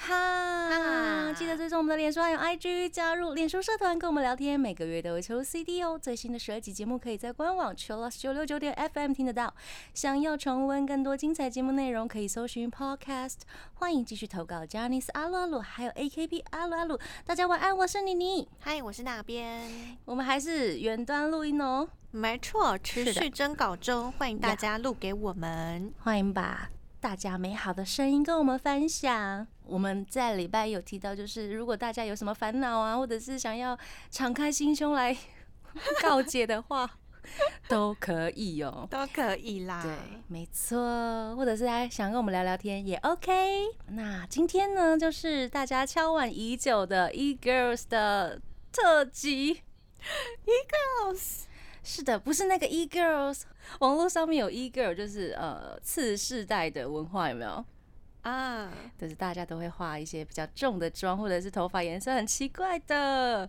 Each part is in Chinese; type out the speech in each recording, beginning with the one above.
哈，记得追踪我们的脸书还有 IG，加入脸书社团跟我们聊天，每个月都会抽 CD 哦。最新的十二集节目可以在官网 chillus 九六九点 FM 听得到。想要重温更多精彩节目内容，可以搜寻 Podcast。欢迎继续投稿 j a n i c e 阿鲁阿鲁，还有 AKB 阿鲁阿鲁。大家晚安，我是妮妮。嗨，我是那边。我们还是远端录音哦。没错，持续征稿中，欢迎大家录给我们。欢迎把。大家美好的声音跟我们分享。我们在礼拜有提到，就是如果大家有什么烦恼啊，或者是想要敞开心胸来 告解的话，都可以哦，都可以啦。对，没错。或者是还想跟我们聊聊天也 OK。那今天呢，就是大家敲碗已久的 E Girls 的特辑。E Girls。是的，不是那个 e girls，网络上面有 e girl，就是呃次世代的文化有没有啊？就是大家都会画一些比较重的妆，或者是头发颜色很奇怪的。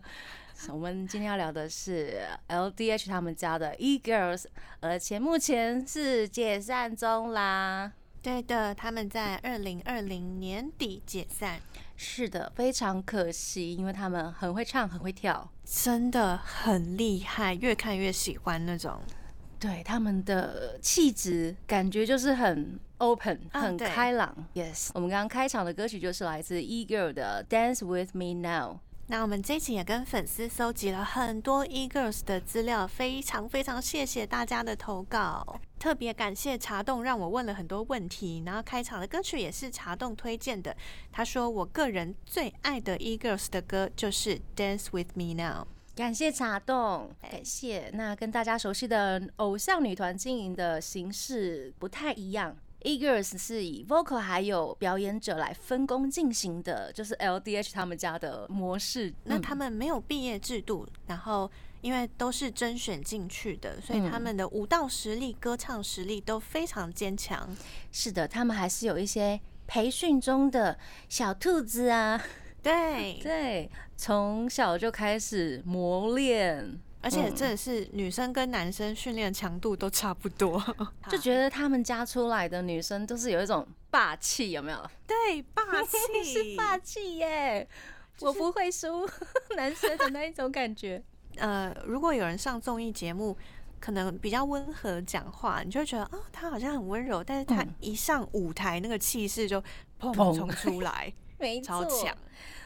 我们今天要聊的是 LDH 他们家的 e girls，而且目前是解散中啦。对的，他们在二零二零年底解散。是的，非常可惜，因为他们很会唱，很会跳，真的很厉害，越看越喜欢那种。对他们的气质，感觉就是很 open，很开朗。Yes，我们刚刚开场的歌曲就是来自 E Girl 的《Dance with Me Now》。那我们这期也跟粉丝搜集了很多 E Girls 的资料，非常非常谢谢大家的投稿，特别感谢茶洞让我问了很多问题，然后开场的歌曲也是茶洞推荐的。他说我个人最爱的 E Girls 的歌就是《Dance with Me Now》，感谢茶洞，感谢。那跟大家熟悉的偶像女团经营的形式不太一样。E-girls 是以 vocal 还有表演者来分工进行的，就是 LDH 他们家的模式。那他们没有毕业制度，然后因为都是甄选进去的，所以他们的舞蹈实力、歌唱实力都非常坚强。是的，他们还是有一些培训中的小兔子啊。对对，从小就开始磨练。而且真的是女生跟男生训练强度都差不多，就觉得他们家出来的女生都是有一种霸气，有没有？对，霸 气是霸气耶！我不会输 男生的那一种感觉。呃，如果有人上综艺节目，可能比较温和讲话，你就会觉得啊，他好像很温柔，但是他一上舞台，那个气势就砰冲出来，没超强。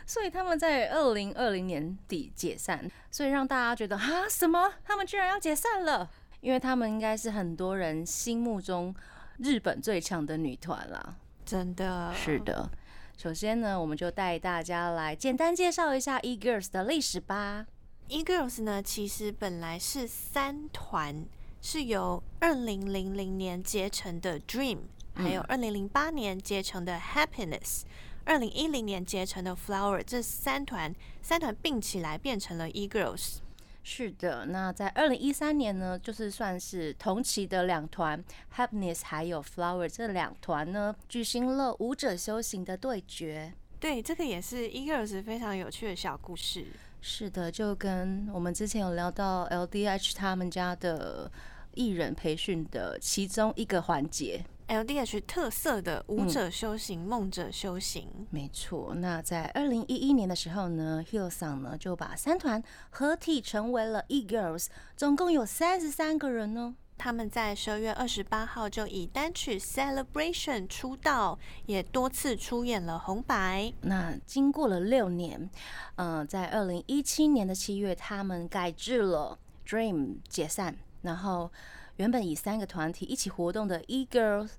所以他们在二零二零年底解散，所以让大家觉得啊，什么？他们居然要解散了？因为他们应该是很多人心目中日本最强的女团啦。真的是的。首先呢，我们就带大家来简单介绍一下 E Girls 的历史吧。E Girls 呢，其实本来是三团，是由二零零零年结成的 Dream，还有二零零八年结成的 Happiness。二零一零年结成的 Flower 这三团，三团并起来变成了 E Girls。是的，那在二零一三年呢，就是算是同期的两团 Happiness 还有 Flower 这两团呢，举行了舞者修行的对决。对，这个也是 E Girls 非常有趣的小故事。是的，就跟我们之前有聊到 LDH 他们家的艺人培训的其中一个环节。LDH 特色的舞者修行、梦者修行，没错。那在二零一一年的时候呢，Hillsong 呢就把三团合体成为了 E Girls，总共有三十三个人呢。他们在十二月二十八号就以单曲 Celebration 出道，也多次出演了红白。那经过了六年，嗯，在二零一七年的七月，他们改制了 Dream 解散，然后。原本以三个团体一起活动的 E Girls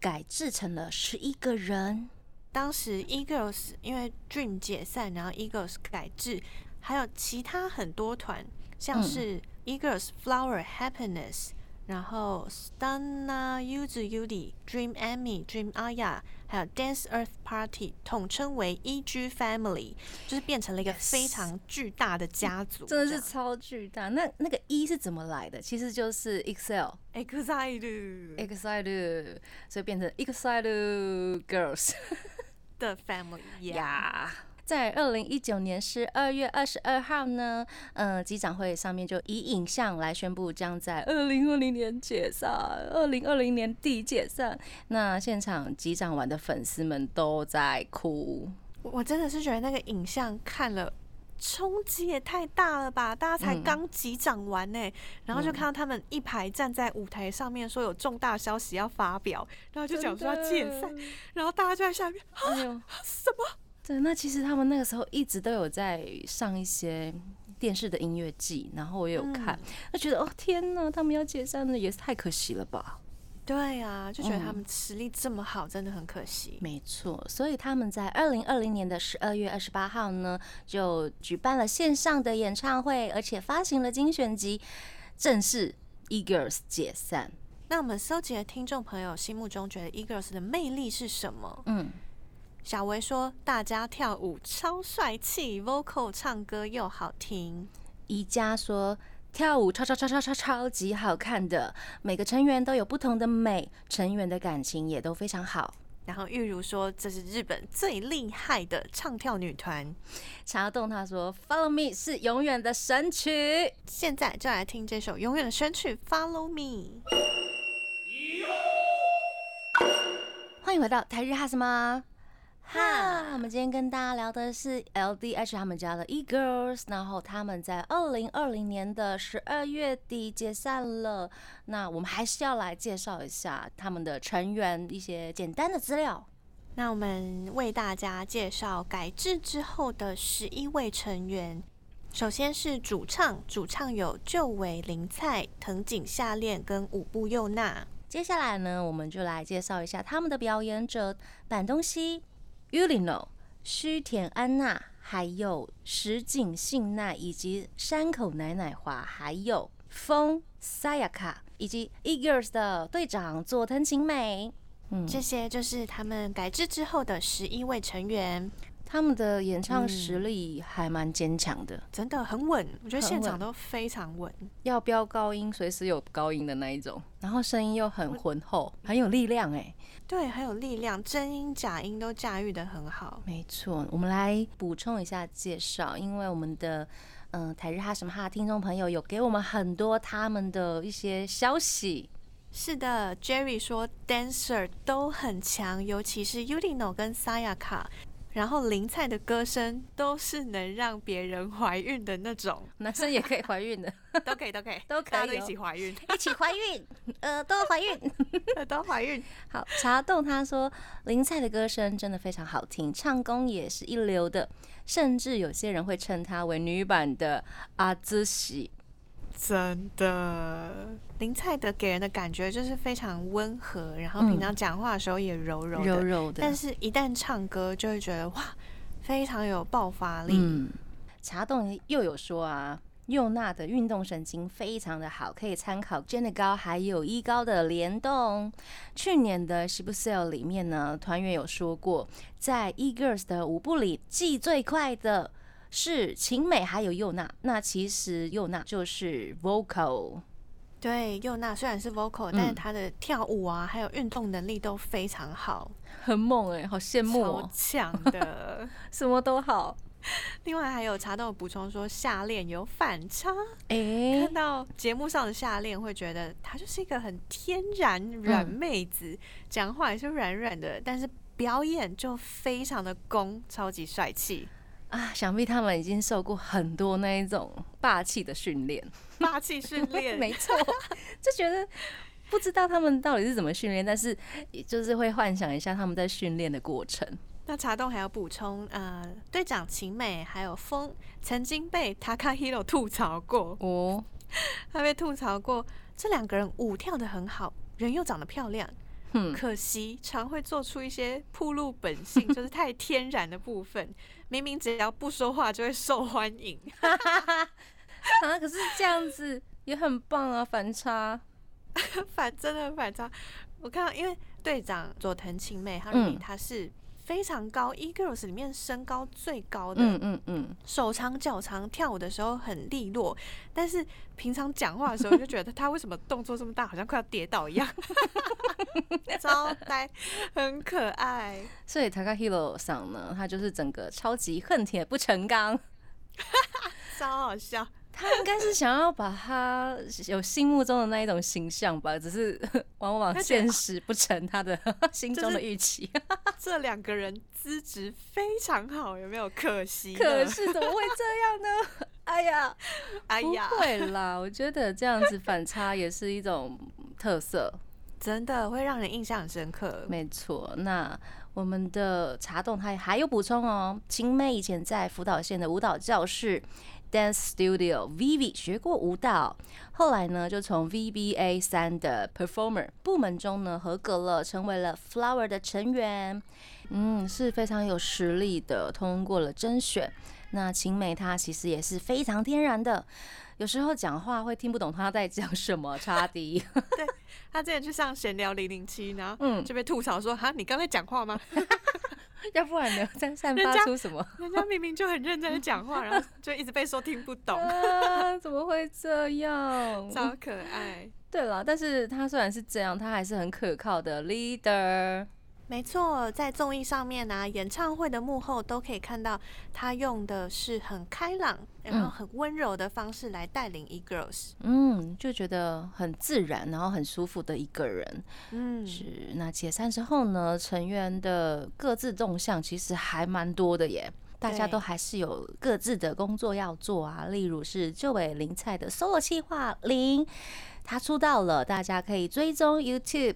改制成了十一个人。当时 E Girls 因为 Dream 解散，然后 E Girls 改制，还有其他很多团，像是 E Girls Flower Happiness。然后，Stunna、Uzu、Udi、Dream Amy、Dream Aya，还有 Dance Earth Party，统称为 E.G Family，就是变成了一个非常巨大的家族，真的是超巨大。那那个 E 是怎么来的？其实就是 Excel，Excited，Excited，所以变成 Excited Girls 的 Family 呀。在二零一九年十二月二十二号呢，呃，机长会上面就以影像来宣布将在二零二零年解散，二零二零年底解散。那现场机长玩的粉丝们都在哭，我真的是觉得那个影像看了。冲击也太大了吧！大家才刚击掌完呢，然后就看到他们一排站在舞台上面，说有重大消息要发表，然后就讲说要解散，然后大家就在下面，哎呦，什么？对，那其实他们那个时候一直都有在上一些电视的音乐季，然后我也有看，就觉得哦天哪，他们要解散了，也是太可惜了吧。对啊，就觉得他们实力这么好，真的很可惜。没错，所以他们在二零二零年的十二月二十八号呢，就举办了线上的演唱会，而且发行了精选集，正式 E-girls 解散。那我们搜集的听众朋友心目中觉得 E-girls 的魅力是什么？嗯，小维说大家跳舞超帅气，vocal 唱歌又好听。宜家说。跳舞超超超超超超级好看的，每个成员都有不同的美，成员的感情也都非常好。然后玉如说这是日本最厉害的唱跳女团。茶动他说 Follow Me 是永远的神曲，现在就来听这首永远的神曲 Follow Me。欢迎回到台日哈什么？哈，我们今天跟大家聊的是 LDH 他们家的 E Girls，然后他们在二零二零年的十二月底解散了。那我们还是要来介绍一下他们的成员一些简单的资料。那我们为大家介绍改制之后的十一位成员。首先是主唱，主唱有旧尾林菜、藤井夏恋跟五部佑娜。接下来呢，我们就来介绍一下他们的表演者板东西。Ulino、须田安娜，还有石井信奈，以及山口奶奶华，还有风 Sayaka，以及 Eagles 的队长佐藤晴美。嗯，这些就是他们改制之后的十一位成员。他们的演唱实力还蛮坚强的，真的很稳。我觉得现场都非常稳，要飙高音随时有高音的那一种，然后声音又很浑厚，很有力量哎。对，很有力量，真音假音都驾驭的很好。没错，我们来补充一下介绍，因为我们的嗯台日哈什么哈听众朋友有给我们很多他们的一些消息。是的，Jerry 说 dancer 都很强，尤其是 Ulino 跟 Sayaka。然后林菜的歌声都是能让别人怀孕的那种，男生也可以怀孕的，都可以，都可以，都可以，一起怀孕，一起怀孕，呃，都怀孕，都怀孕。好，茶洞他说林菜的歌声真的非常好听，唱功也是一流的，甚至有些人会称她为女版的阿兹喜。真的，林菜德给人的感觉就是非常温和，然后平常讲话的时候也柔柔柔柔的，但是一旦唱歌就会觉得哇，非常有爆发力。嗯，茶洞又有说啊，佑娜的运动神经非常的好，可以参考 Jenny 高还有一高的联动。去年的 s h i b u s e l 里面呢，团员有说过，在 E Girls 的舞步里，记最快的。是晴美还有佑娜，那其实佑娜就是 vocal。对，佑娜虽然是 vocal，但是她的跳舞啊，还有运动能力都非常好，很猛哎，好羡慕哦，强的，什么都好。另外还有查到补充说，夏恋有反差，哎，看到节目上的夏恋会觉得她就是一个很天然软妹子，讲话也是软软的，但是表演就非常的攻，超级帅气。啊，想必他们已经受过很多那一种霸气的训练，霸气训练，没错，就觉得不知道他们到底是怎么训练，但是就是会幻想一下他们在训练的过程。那茶洞还要补充，呃，队长晴美还有风曾经被 Takahiro 吐槽过。哦，他被吐槽过，这两个人舞跳的很好，人又长得漂亮。可惜常会做出一些铺露本性，就是太天然的部分。明明只要不说话就会受欢迎，啊！可是这样子也很棒啊，反差，反真的反差。我看到，因为队长佐藤晴美，他认为他是非常高，E Girls 里面身高最高的，嗯嗯嗯，手长脚长，跳舞的时候很利落，但是平常讲话的时候就觉得他为什么动作这么大，好像快要跌倒一样，超呆，很可爱。所以 Takahiro 上呢，他就是整个超级恨铁不成钢，超好笑。他应该是想要把他有心目中的那一种形象吧，只是 往往现实不成他的 心中的预期。这两个人资质非常好，有没有？可惜，可是怎么会这样呢？哎呀，哎呀，不会啦！我觉得这样子反差也是一种特色，真的会让人印象很深刻。没错，那我们的茶洞他还有补充哦，青妹以前在福岛县的舞蹈教室。Dance Studio Vivi 学过舞蹈，后来呢就从 VBA 三的 Performer 部门中呢合格了，成为了 Flower 的成员。嗯，是非常有实力的，通过了甄选。那晴美她其实也是非常天然的，有时候讲话会听不懂她在讲什么，差低。对她之前去上闲聊零零七，然后嗯就被吐槽说：“哈，你刚才讲话吗？” 要不然呢？在散发出什么？人家明明就很认真的讲话，然后就一直被说听不 懂。怎么会这样？超可爱。对了，但是他虽然是这样，他还是很可靠的 leader。没错，在综艺上面呢，演唱会的幕后都可以看到他用的是很开朗，然后很温柔的方式来带领 E Girls。嗯，就觉得很自然，然后很舒服的一个人。嗯，是。那解散之后呢，成员的各自动向其实还蛮多的耶，大家都还是有各自的工作要做啊。例如是旧尾林菜的 solo 企划林，他出道了，大家可以追踪 YouTube。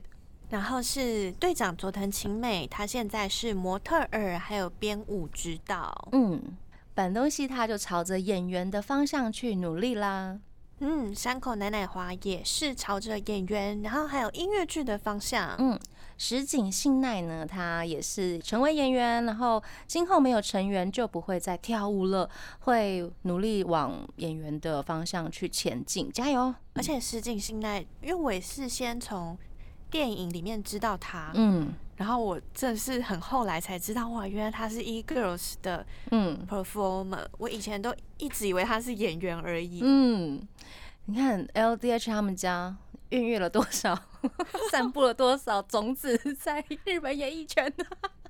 然后是队长佐藤晴美，她现在是模特儿，还有编舞指导。嗯，本东西他就朝着演员的方向去努力啦。嗯，山口奶奶华也是朝着演员，然后还有音乐剧的方向。嗯，石井信奈呢，她也是成为演员，然后今后没有成员就不会再跳舞了，会努力往演员的方向去前进，加油！而且石井信奈，因为我也是先从。电影里面知道他，嗯，然后我真的是很后来才知道，哇，原来他是 E Girls 的嗯 performer，我以前都一直以为他是演员而已。嗯，你看 LDH 他们家孕育了多少，散布了多少种子在日本演艺圈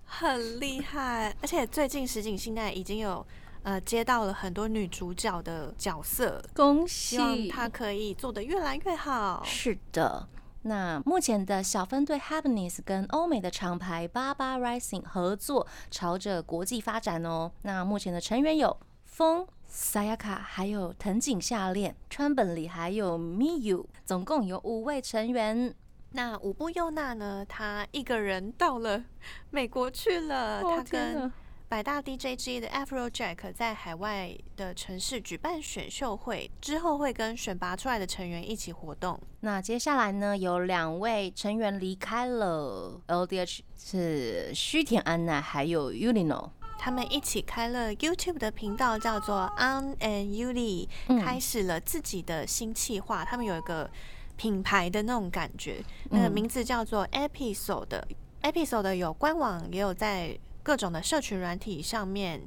很厉害。而且最近石井信奈已经有呃接到了很多女主角的角色，恭喜，希望她可以做得越来越好。是的。那目前的小分队 Happiness 跟欧美的厂牌 Baba Rising 合作，朝着国际发展哦。那目前的成员有风、Sayaka，还有藤井夏恋、川本里，还有 Miyu，总共有五位成员。那五部优娜呢？他一个人到了美国去了，他跟。百大 DJ 之一的 Afrojack 在海外的城市举办选秀会之后，会跟选拔出来的成员一起活动。那接下来呢，有两位成员离开了 LDH，是须田安奈还有 Ulino，他们一起开了 YouTube 的频道，叫做 On and Uli，开始了自己的新企划。他们有一个品牌的那种感觉，那个名字叫做 Episode。Episode 有官网，也有在。各种的社群软体上面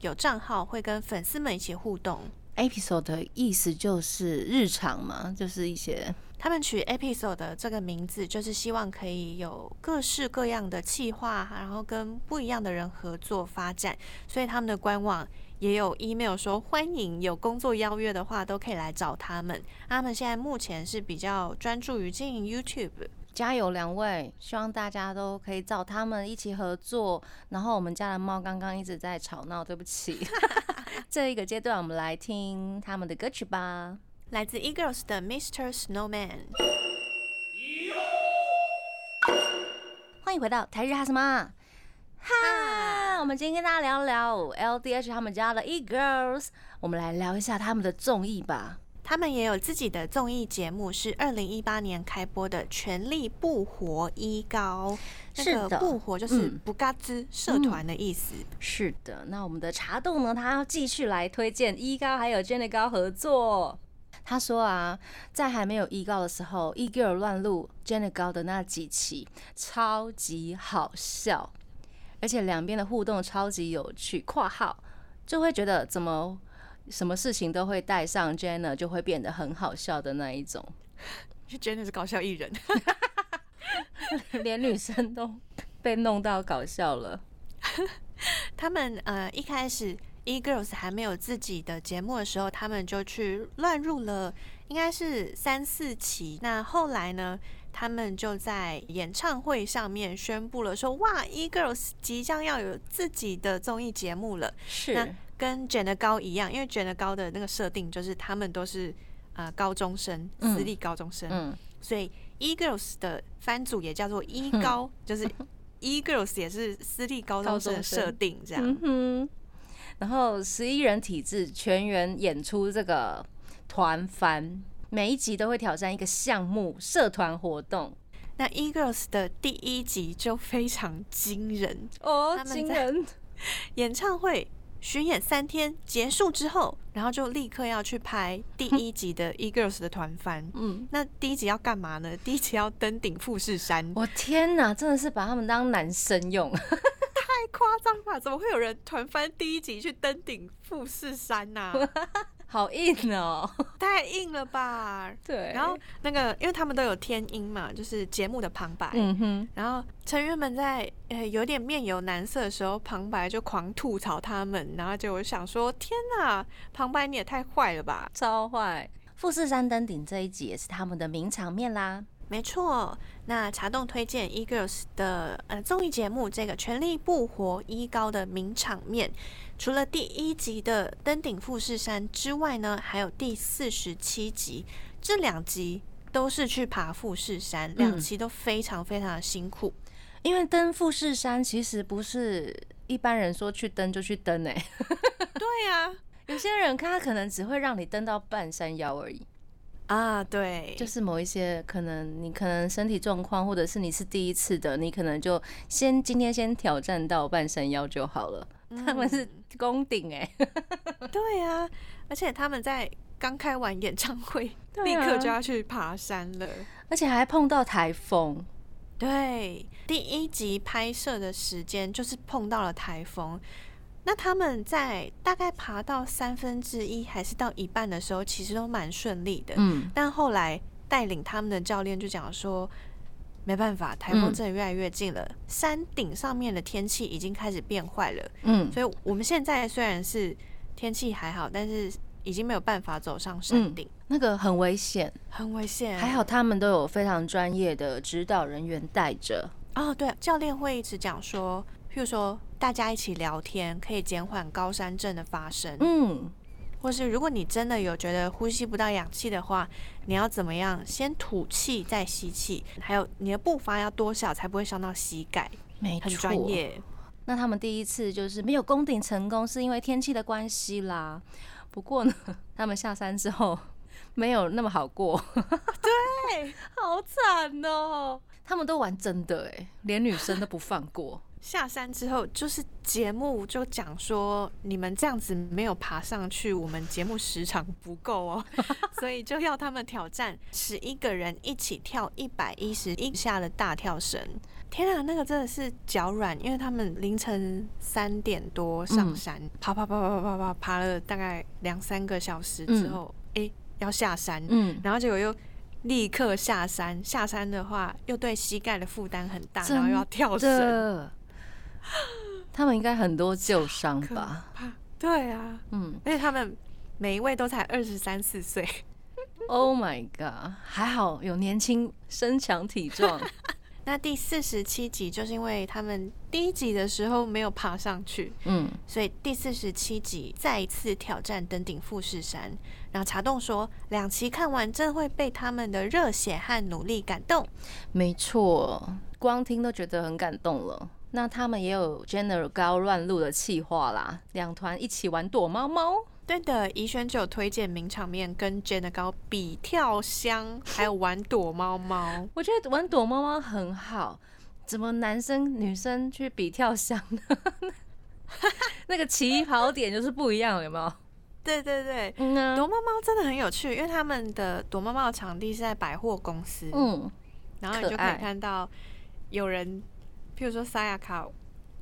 有账号，会跟粉丝们一起互动。Episode 的意思就是日常嘛，就是一些他们取 Episode 的这个名字，就是希望可以有各式各样的企划，然后跟不一样的人合作发展。所以他们的官网也有 email 说，欢迎有工作邀约的话，都可以来找他们。他们现在目前是比较专注于经营 YouTube。加油，两位！希望大家都可以找他们一起合作。然后我们家的猫刚刚一直在吵闹，对不起。这一个阶段，我们来听他们的歌曲吧。来自 Eagles 的 Mr. Snowman。欢迎回到台日哈什么？哈！我们今天跟大家聊聊 LDH 他们家的 Eagles。我们来聊一下他们的综艺吧。他们也有自己的综艺节目，是二零一八年开播的《全力不活一高》。是的，不活就是不嘎吱社团的意思。是的，那我们的茶豆呢？他要继续来推荐一高还有 Jenny 高合作。他说啊，在还没有一高的时候，一 girl 乱录 Jenny 高的那几期超级好笑。而且两边的互动超级有趣。括号就会觉得怎么什么事情都会带上 Jenna，就会变得很好笑的那一种。就 Jenna 是搞笑艺人，连女生都被弄到搞笑了。他们呃一开始 E Girls 还没有自己的节目的时候，他们就去乱入了，应该是三四期。那后来呢，他们就在演唱会上面宣布了，说哇，E Girls 即将要有自己的综艺节目了。是，跟卷的高一样，因为卷的高的那个设定就是他们都是呃高中生，私立高中生，嗯，所以 E Girls 的番组也叫做 E 高，就是。E Girls 也是私立高中生设定这样，嗯然后十一人体制全员演出这个团番，每一集都会挑战一个项目社团活动。那 E Girls 的第一集就非常惊人哦，惊人演唱会。巡演三天结束之后，然后就立刻要去拍第一集的 E Girls 的团番。嗯，那第一集要干嘛呢？第一集要登顶富士山。我天哪，真的是把他们当男生用，太夸张了？怎么会有人团番第一集去登顶富士山呢？好硬哦，太硬了吧？对。然后那个，因为他们都有天音嘛，就是节目的旁白。嗯哼。然后成员们在呃有点面有难色的时候，旁白就狂吐槽他们，然后就想说：天哪，旁白你也太坏了吧，超坏！富士山登顶这一集也是他们的名场面啦。没错，那茶洞推荐 E Girls 的呃综艺节目，这个全力不活一高的名场面，除了第一集的登顶富士山之外呢，还有第四十七集，这两集都是去爬富士山，两集都非常非常的辛苦，因为登富士山其实不是一般人说去登就去登哎，对呀，有些人他可能只会让你登到半山腰而已。啊，对，就是某一些可能你可能身体状况，或者是你是第一次的，你可能就先今天先挑战到半山腰就好了。他们是攻顶哎，对啊，而且他们在刚开完演唱会，立刻就要去爬山了，而且还碰到台风。对，第一集拍摄的时间就是碰到了台风。那他们在大概爬到三分之一还是到一半的时候，其实都蛮顺利的。嗯，但后来带领他们的教练就讲说，没办法，台风真的越来越近了，山顶上面的天气已经开始变坏了。嗯，所以我们现在虽然是天气还好，但是已经没有办法走上山顶，那个很危险，很危险。还好他们都有非常专业的指导人员带着。哦，对，教练会一直讲说。譬如说，大家一起聊天可以减缓高山症的发生。嗯，或是如果你真的有觉得呼吸不到氧气的话，你要怎么样？先吐气再吸气，还有你的步伐要多少才不会伤到膝盖。没错，很专业。那他们第一次就是没有攻顶成功，是因为天气的关系啦。不过呢，他们下山之后没有那么好过。对，好惨哦！他们都玩真的哎，连女生都不放过。下山之后，就是节目就讲说，你们这样子没有爬上去，我们节目时长不够哦，所以就要他们挑战十一个人一起跳一百一十一下的大跳绳。天啊，那个真的是脚软，因为他们凌晨三点多上山，爬爬爬爬爬爬爬了大概两三个小时之后，哎，要下山，嗯，然后结果又立刻下山，下山的话又对膝盖的负担很大，然后又要跳绳。他们应该很多旧伤吧？对啊，嗯，而且他们每一位都才二十三四岁。Oh my god！还好有年轻、身强体壮。那第四十七集就是因为他们第一集的时候没有爬上去，嗯，所以第四十七集再一次挑战登顶富士山。然后茶洞说，两期看完真会被他们的热血和努力感动。没错，光听都觉得很感动了。那他们也有 General 高乱入的气话啦，两团一起玩躲猫猫。对的，怡轩就有推荐名场面跟 General 高比跳箱，还有玩躲猫猫。我觉得玩躲猫猫很好，怎么男生女生去比跳箱呢？那个起跑点就是不一样，有没有？对对对，躲猫猫真的很有趣，因为他们的躲猫猫的场地是在百货公司，嗯，然后你就可以看到有人。譬如说，沙亚卡，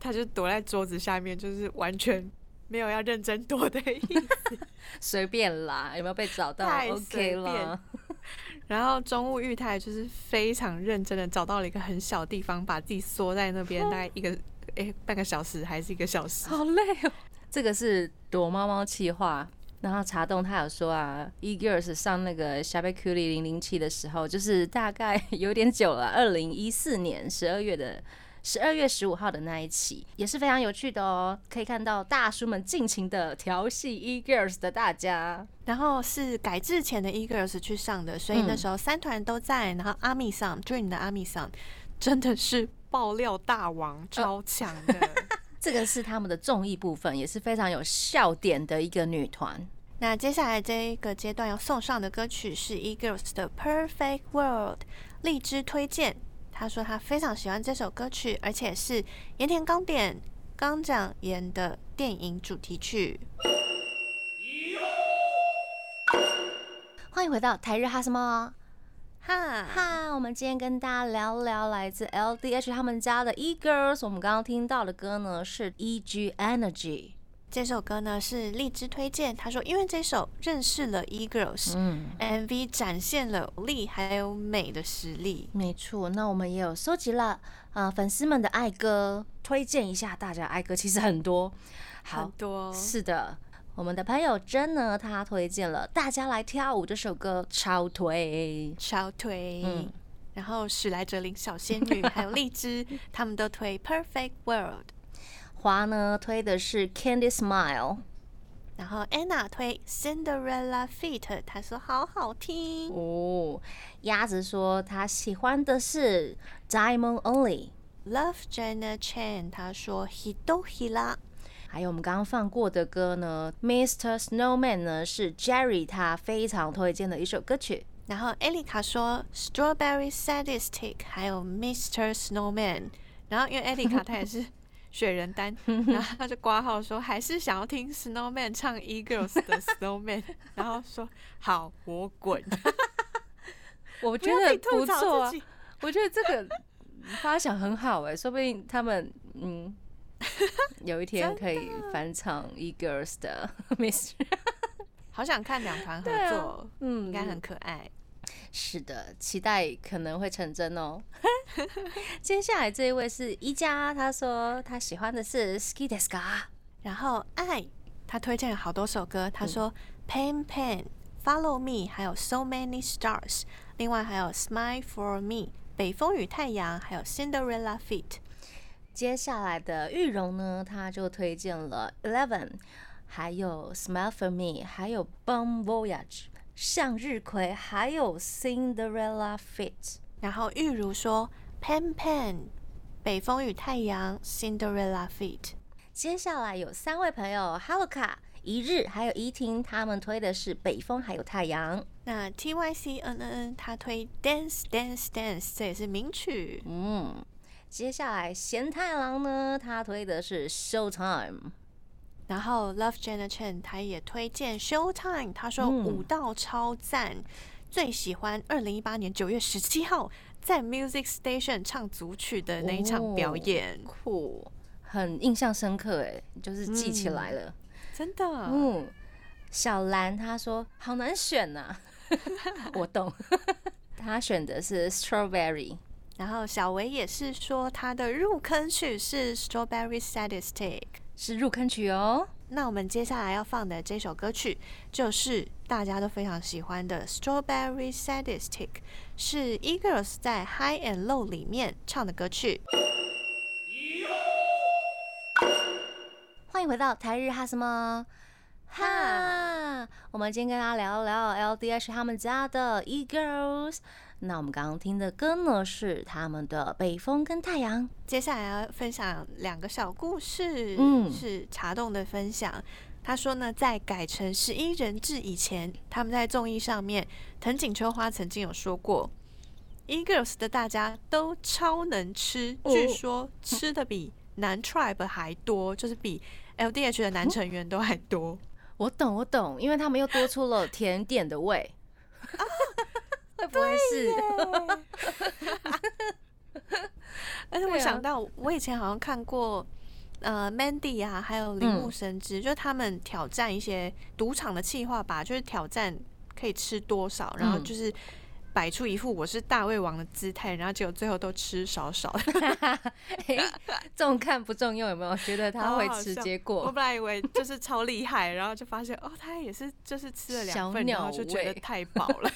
他就躲在桌子下面，就是完全没有要认真躲的意思，随便啦，有没有被找到？OK 了。然后中务裕太就是非常认真的找到了一个很小地方，把自己缩在那边，大概一个哎半个小时还是一个小时，好累哦。这个是躲猫猫气话。然后查洞他有说啊，E-girls 上那个 s h a b a k u l i 零零七的时候，就是大概有点久了，二零一四年十二月的十二月十五号的那一期，也是非常有趣的哦。可以看到大叔们尽情的调戏 E-girls 的大家。然后是改制前的 E-girls 去上的，所以那时候三团都在。然后阿米桑 Dream 的阿米桑真的是爆料大王，超强的。这个是他们的综艺部分，也是非常有笑点的一个女团。那接下来这一个阶段要送上的歌曲是 E-girls 的《Perfect World》，荔枝推荐。他说他非常喜欢这首歌曲，而且是盐田刚典刚讲演的电影主题曲。欢迎回到台日哈什么？哈哈，我们今天跟大家聊聊来自 LDH 他们家的 E-girls。我们刚刚听到的歌呢是 E.G. Energy。这首歌呢是荔枝推荐，他说因为这首认识了 E-girls，嗯，MV 展现了力还有美的实力。没错，那我们也有收集了啊粉丝们的爱歌，推荐一下大家爱歌，其实很多，很多。是的。我们的朋友真呢，他推荐了《大家来跳舞》这首歌，超推，超推。嗯，然后史莱哲林、小仙女 还有荔枝，他们都推《Perfect World》。华呢推的是《Candy Smile》，然后 Anna 推《Cinderella Feet》，她说好好听哦。鸭子说她喜欢的是《Diamond Only》。Love Jenna Chan 他说 Hido Hila。还有我们刚刚放过的歌呢，Mr. Snowman 呢是 Jerry 他非常推荐的一首歌曲。然后 Elika 说 Strawberry Sadistic，还有 Mr. Snowman。然后因为 Elika 她也是雪人丹，然后他就挂号说还是想要听 Snowman 唱 E-girls 的 Snowman，然后说好我滚。我觉得不错啊，我觉得这个发想很好哎，说不定他们嗯。有一天可以翻唱 E-girls 的 Miss，好想看两团合作，嗯，应该很可爱。是的，期待可能会成真哦。接下来这一位是一加，他说他喜欢的是 Ski Deska，然后爱他推荐了好多首歌，他说 Pain Pain、Follow Me，还有 So Many Stars，另外还有 Smile for Me、北风与太阳，还有 Cinderella Feet。接下来的玉荣呢，他就推荐了 Eleven，还有 Smile for Me，还有 Bon Voyage，向日葵，还有 Cinderella Fit。然后玉如说 Pan Pan，北风与太阳，Cinderella Fit。接下来有三位朋友 h e l o 卡一日，还有怡婷，他们推的是北风还有太阳。那 T Y C N N N 他推 Dance Dance Dance，这也是名曲。嗯。接下来贤太郎呢，他推的是 Showtime，然后 Love Jenna Chen 他也推荐 Showtime，他说舞蹈超赞，最喜欢二零一八年九月十七号在 Music Station 唱组曲的那一场表演，酷，很印象深刻哎，就是记起来了，真的，嗯，小兰他说好难选呐，我懂，他选的是 Strawberry。然后小维也是说他的入坑曲是 Strawberry Sadistic，是入坑曲哦。那我们接下来要放的这首歌曲就是大家都非常喜欢的 Strawberry Sadistic，是 Eagles 在 High and Low 里面唱的歌曲。欢迎回到台日哈什么哈，我们今天跟大家聊聊 LDH 他们家的 E-girls。那我们刚刚听的歌呢，是他们的《北风跟太阳》。接下来要分享两个小故事，嗯，是茶洞的分享。他说呢，在改成十一人制以前，他们在综艺上面，藤井秋花曾经有说过，E-girls 的大家都超能吃，据说吃的比男 tribe 还多，就是比 LDH 的男成员都还多。我懂，我懂，因为他们又多出了甜点的味。会不会是？而且我想到，我以前好像看过呃，Mandy 啊，还有铃木神之，就是他们挑战一些赌场的计划吧，就是挑战可以吃多少，然后就是摆出一副我是大胃王的姿态，然后结果最后都吃少少。重看不重用，有没有觉得他会吃？结果我本来以为就是超厉害，然后就发现哦，他也是就是吃了两份，然后就觉得太饱了。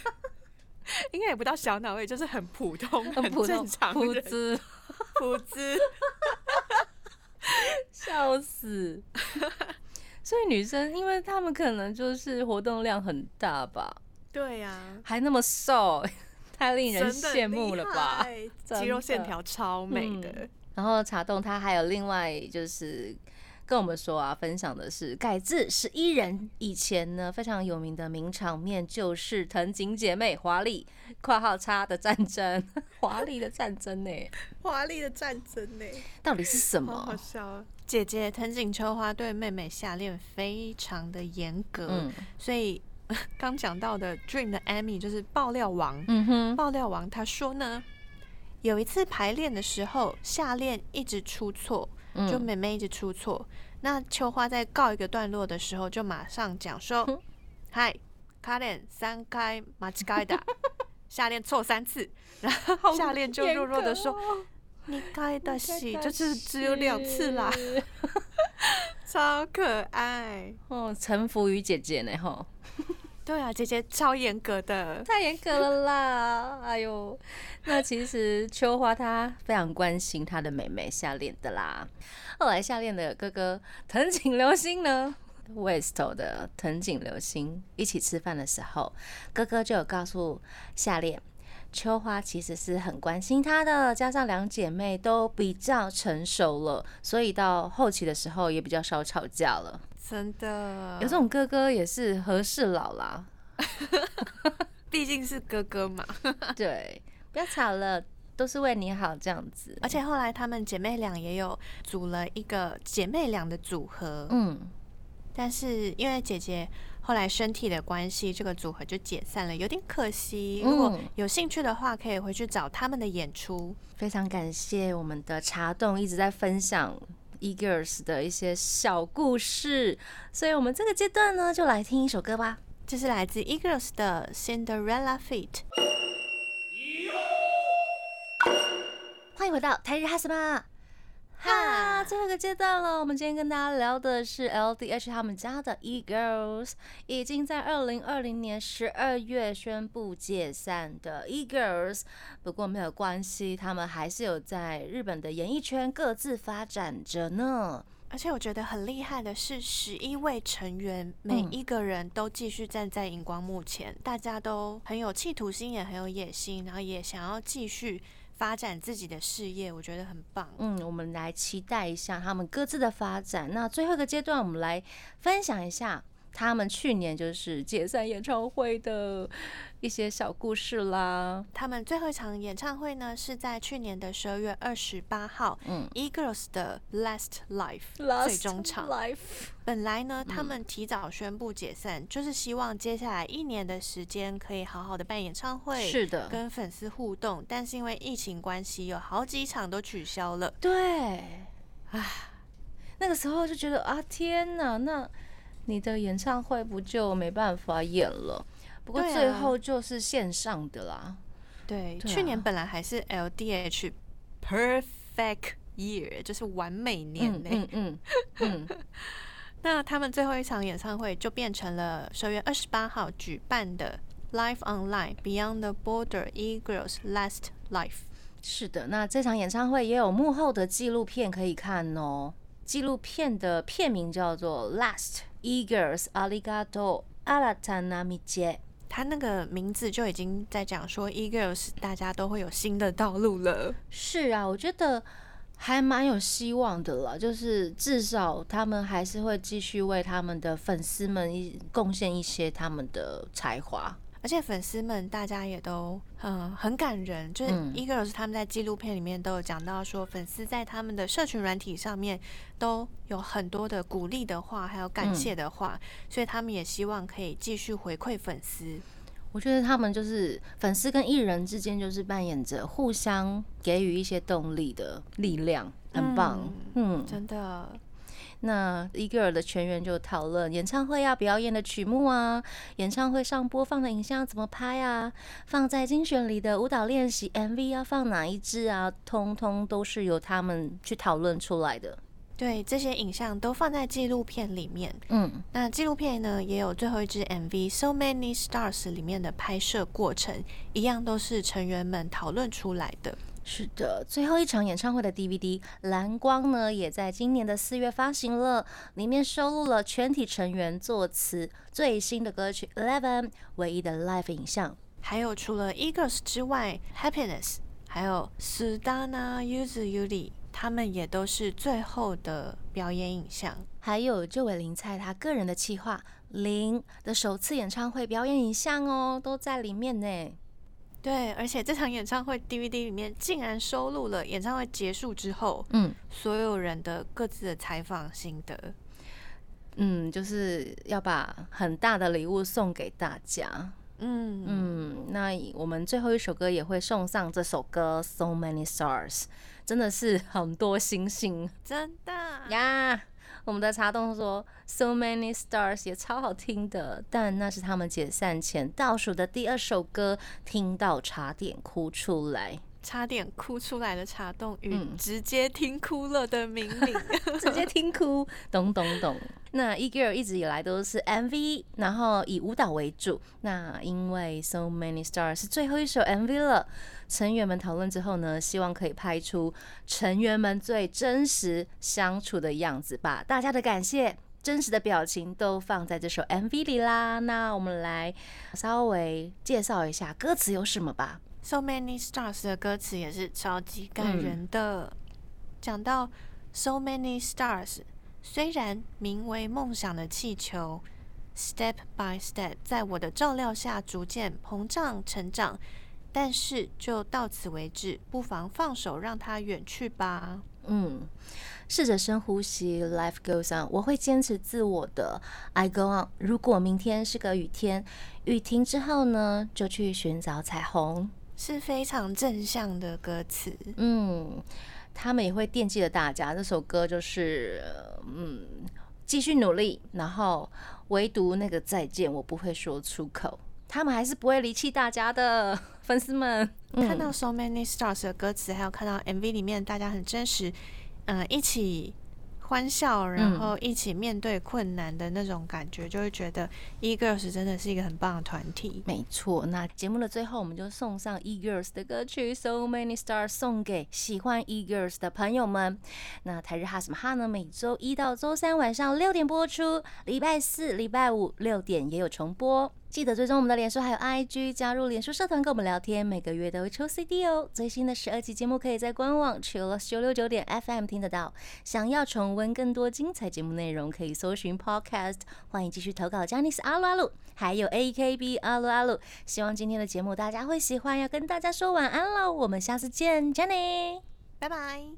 应该也不到小脑位，就是很普通、很正常、普滋、普滋。笑死！所以女生，因为她们可能就是活动量很大吧？对呀，还那么瘦，太令人羡慕了吧？肌肉线条超美的。然后茶洞他还有另外就是。跟我们说啊，分享的是改自十一人以前呢非常有名的名场面，就是藤井姐妹华丽（括号叉）的战争，华丽的战争呢？华丽的战争呢？到底是什么？好笑！姐姐藤井秋花对妹妹下练非常的严格，所以 刚讲到的 Dream 的 Amy 就是爆料王。嗯哼，爆料王他说呢，有一次排练的时候下练一直出错。就妹妹一直出错，那秋花在告一个段落的时候，就马上讲说：“嗨，卡练三开马吉盖达，下练错三次。”然后下练就弱弱的说：“你该的戏就是只有两次啦。”超可爱哦，臣服于姐姐呢吼。对啊，姐姐超严格的，太严格了啦！哎呦，那其实秋花她非常关心她的妹妹夏恋的啦。后来夏恋的哥哥藤井流星呢，West 的藤井流星一起吃饭的时候，哥哥就有告诉夏恋，秋花其实是很关心她的，加上两姐妹都比较成熟了，所以到后期的时候也比较少吵架了。真的有这种哥哥也是和事佬啦，毕竟是哥哥嘛。对，不要吵了，都是为你好这样子。而且后来她们姐妹俩也有组了一个姐妹俩的组合，嗯。但是因为姐姐后来身体的关系，这个组合就解散了，有点可惜。如果有兴趣的话，可以回去找他们的演出。非常感谢我们的茶洞一直在分享。E-girls 的一些小故事，所以我们这个阶段呢，就来听一首歌吧。这是来自 E-girls 的 Cinderella Feet。欢迎回到台日哈什么？哈，最后一个阶段了。我们今天跟大家聊的是 LDH 他们家的 E Girls，已经在二零二零年十二月宣布解散的 E Girls。不过没有关系，他们还是有在日本的演艺圈各自发展着呢。而且我觉得很厉害的是，十一位成员每一个人都继续站在荧光幕前，大家都很有企图心，也很有野心，然后也想要继续。发展自己的事业，我觉得很棒。嗯，我们来期待一下他们各自的发展。那最后一个阶段，我们来分享一下。他们去年就是解散演唱会的一些小故事啦。他们最后一场演唱会呢，是在去年的十二月二十八号，嗯，E-girls 的 Last Life 最终场。本来呢，他们提早宣布解散，就是希望接下来一年的时间可以好好的办演唱会，是的，跟粉丝互动。但是因为疫情关系，有好几场都取消了。对，啊，那个时候就觉得啊，天哪，那。你的演唱会不就没办法演了？不过最后就是线上的啦。对，去年本来还是 LDH Perfect Year，就是完美年呢。嗯嗯 嗯。那他们最后一场演唱会就变成了十月二十八号举办的 Live Online Beyond the Border E Girls Last Life。是的，那这场演唱会也有幕后的纪录片可以看哦。纪录片的片名叫做 Last。E-girls, arigato, alatana miche。他那个名字就已经在讲说，E-girls 大家都会有新的道路了。是啊，我觉得还蛮有希望的了。就是至少他们还是会继续为他们的粉丝们贡献一些他们的才华。而且粉丝们大家也都嗯很感人，就是 E-girls 他们在纪录片里面都有讲到说，粉丝在他们的社群软体上面都有很多的鼓励的话，还有感谢的话，所以他们也希望可以继续回馈粉丝。我觉得他们就是粉丝跟艺人之间就是扮演着互相给予一些动力的力量。很棒，嗯，真的。那 E-girl 的全员就讨论演唱会要表演的曲目啊，演唱会上播放的影像怎么拍啊，放在精选里的舞蹈练习 MV 要放哪一支啊，通通都是由他们去讨论出来的。对，这些影像都放在纪录片里面。嗯，那纪录片呢也有最后一支 MV《So Many Stars》里面的拍摄过程，一样都是成员们讨论出来的。是的，最后一场演唱会的 DVD《蓝光》呢，也在今年的四月发行了，里面收录了全体成员作词最新的歌曲《Eleven》唯一的 Live 影像，还有除了 Eagles 之外，《Happiness》还有 Sudana Yuzu Yuri，他们也都是最后的表演影像，还有这位林菜他个人的企划林的首次演唱会表演影像哦，都在里面呢。对，而且这场演唱会 DVD 里面竟然收录了演唱会结束之后，嗯，所有人的各自的采访心得，嗯，就是要把很大的礼物送给大家，嗯。嗯，那我们最后一首歌也会送上这首歌《So Many Stars》，真的是很多星星，真的。呀。我们的茶洞说，So many stars 也超好听的，但那是他们解散前倒数的第二首歌，听到差点哭出来，差点哭出来的茶洞与直接听哭了的明明，直接听哭，懂懂懂。那 E-girl 一直以来都是 MV，然后以舞蹈为主。那因为 So Many Stars 是最后一首 MV 了，成员们讨论之后呢，希望可以拍出成员们最真实相处的样子，把大家的感谢、真实的表情都放在这首 MV 里啦。那我们来稍微介绍一下歌词有什么吧。So Many Stars 的歌词也是超级感人的，讲到 So Many Stars。虽然名为梦想的气球，step by step，在我的照料下逐渐膨胀成长，但是就到此为止，不妨放手让它远去吧。嗯，试着深呼吸，Life goes on，我会坚持自我的，I go on。如果明天是个雨天，雨停之后呢，就去寻找彩虹，是非常正向的歌词。嗯。他们也会惦记着大家。这首歌就是，嗯，继续努力，然后唯独那个再见，我不会说出口。他们还是不会离弃大家的 粉丝们。看到 So Many Stars 的歌词，还有看到 MV 里面大家很真实，嗯，一起。欢笑，然后一起面对困难的那种感觉，就会觉得 E-girls 真的是一个很棒的团体。没错，那节目的最后，我们就送上 E-girls 的歌曲《So Many Stars》，送给喜欢 E-girls 的朋友们。那台日哈什么哈呢？每周一到周三晚上六点播出，礼拜四、礼拜五六点也有重播。记得追踪我们的脸书还有 IG，加入脸书社团跟我们聊天，每个月都会抽 CD 哦。最新的十二期节目可以在官网 Chillus 九六九点 FM 听得到。想要重温更多精彩节目内容，可以搜寻 Podcast。欢迎继续投稿 j a n i c e 阿鲁阿鲁，还有 AKB 阿鲁阿鲁。希望今天的节目大家会喜欢，要跟大家说晚安喽，我们下次见 j a n n y 拜拜。